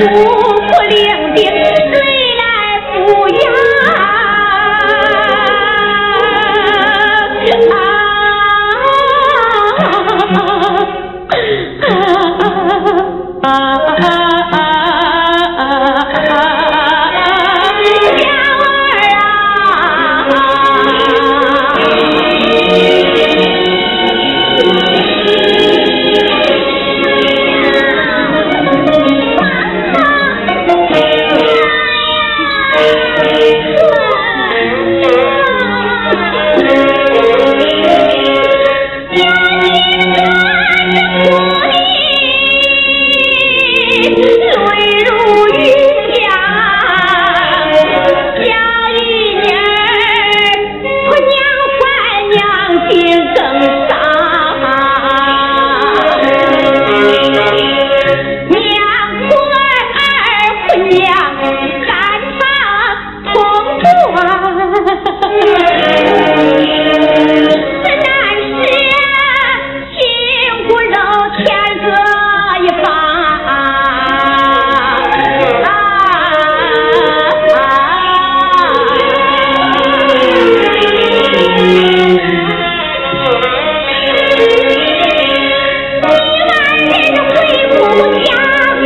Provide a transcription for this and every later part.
Yeah.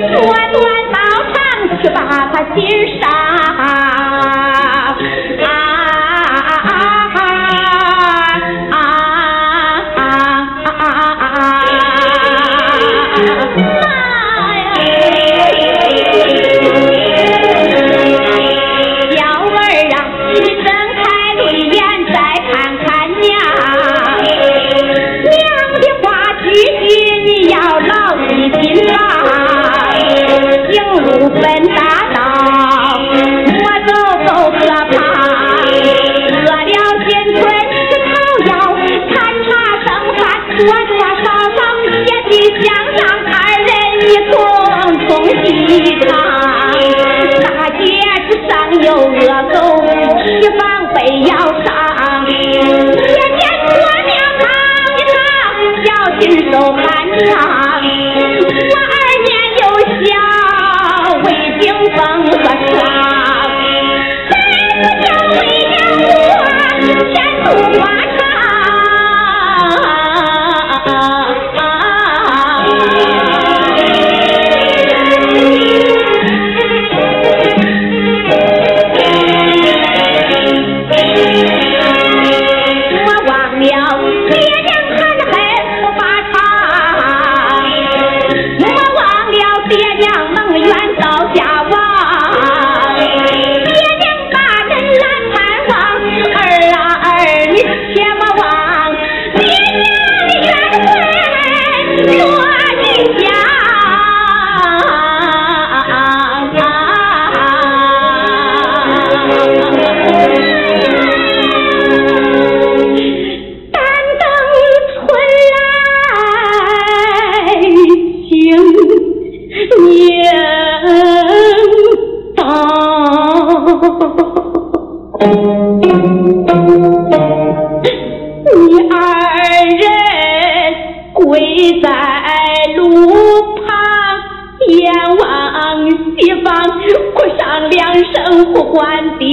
多多不管爹